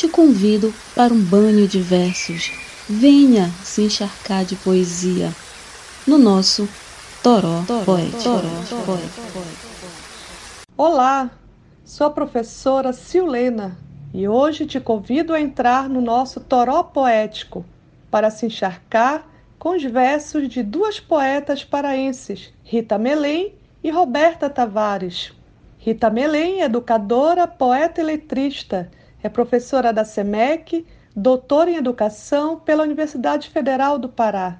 te convido para um banho de versos. Venha se encharcar de poesia no nosso Toró Poético. Olá, sou a professora Silena e hoje te convido a entrar no nosso Toró Poético para se encharcar com os versos de duas poetas paraenses, Rita Melém e Roberta Tavares. Rita Melém educadora, poeta e letrista, é professora da SEMEC, doutora em educação pela Universidade Federal do Pará.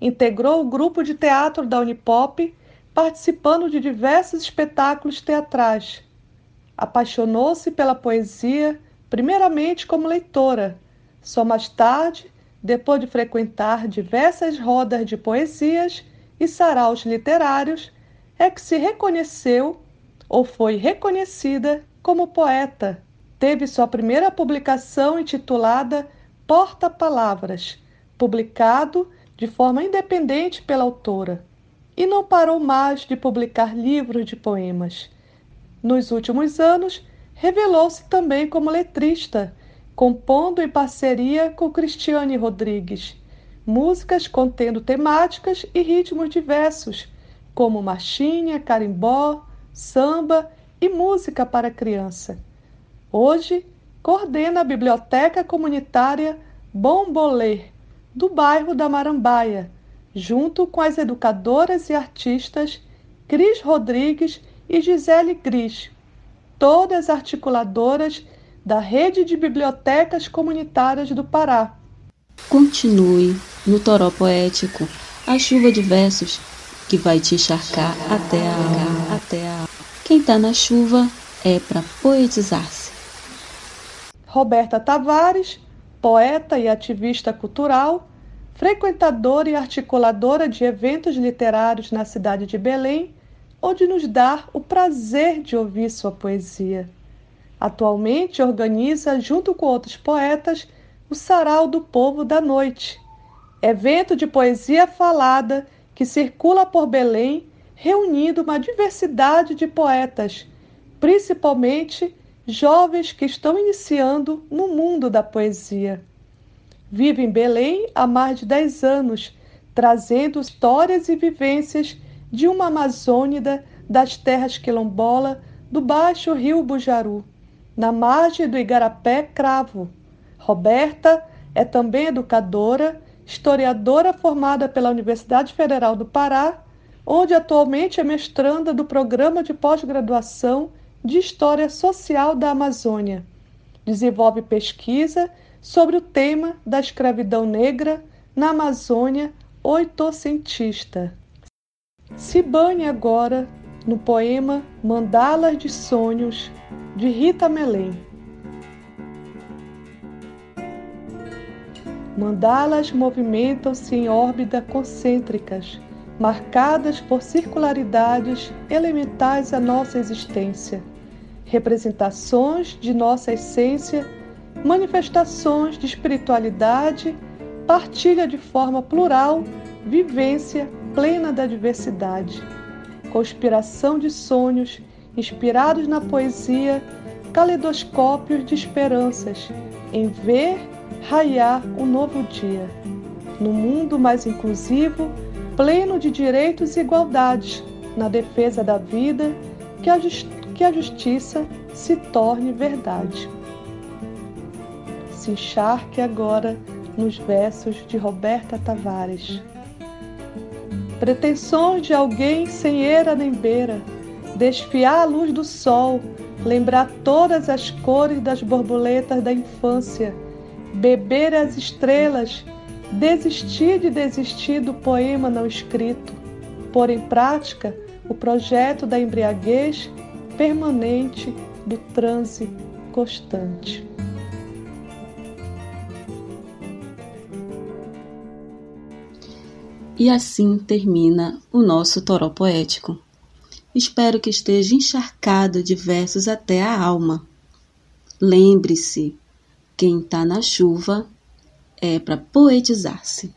Integrou o grupo de teatro da Unipop, participando de diversos espetáculos teatrais. Apaixonou-se pela poesia, primeiramente como leitora, só mais tarde depois de frequentar diversas rodas de poesias e saraus literários, é que se reconheceu ou foi reconhecida como poeta. Teve sua primeira publicação intitulada Porta Palavras, publicado de forma independente pela autora, e não parou mais de publicar livros de poemas. Nos últimos anos, revelou-se também como letrista compondo em parceria com Cristiane Rodrigues, músicas contendo temáticas e ritmos diversos, como marchinha, carimbó, samba e música para criança. Hoje, coordena a Biblioteca Comunitária Bom Bolê, do bairro da Marambaia, junto com as educadoras e artistas Cris Rodrigues e Gisele Gris, todas articuladoras da Rede de Bibliotecas Comunitárias do Pará. Continue no Toró Poético, a chuva de versos que vai te encharcar até a. Até a. Quem tá na chuva é para poetizar-se. Roberta Tavares, poeta e ativista cultural, frequentadora e articuladora de eventos literários na cidade de Belém, onde nos dá o prazer de ouvir sua poesia. Atualmente organiza, junto com outros poetas, o Sarau do Povo da Noite, evento de poesia falada que circula por Belém, reunindo uma diversidade de poetas, principalmente jovens que estão iniciando no mundo da poesia. Vive em Belém há mais de 10 anos, trazendo histórias e vivências de uma Amazônida das terras quilombola do Baixo Rio Bujaru na margem do Igarapé Cravo. Roberta é também educadora, historiadora formada pela Universidade Federal do Pará, onde atualmente é mestranda do programa de pós-graduação de História Social da Amazônia. Desenvolve pesquisa sobre o tema da escravidão negra na Amazônia oitocentista. Se banhe agora no poema Mandalas de Sonhos de Rita Melém. Mandalas movimentam-se em órbita concêntricas, marcadas por circularidades elementais à nossa existência, representações de nossa essência, manifestações de espiritualidade, partilha de forma plural, vivência plena da diversidade, conspiração de sonhos inspirados na poesia, caleidoscópios de esperanças, em ver raiar um novo dia. No mundo mais inclusivo, pleno de direitos e igualdades, na defesa da vida, que a, que a justiça se torne verdade. Se encharque agora nos versos de Roberta Tavares. Pretensões de alguém sem eira nem beira, desfiar a luz do sol, lembrar todas as cores das borboletas da infância, beber as estrelas, desistir de desistir do poema não escrito, pôr em prática o projeto da embriaguez permanente do transe constante. E assim termina o nosso toró poético. Espero que esteja encharcado de versos até a alma. Lembre-se, quem está na chuva é para poetizar-se.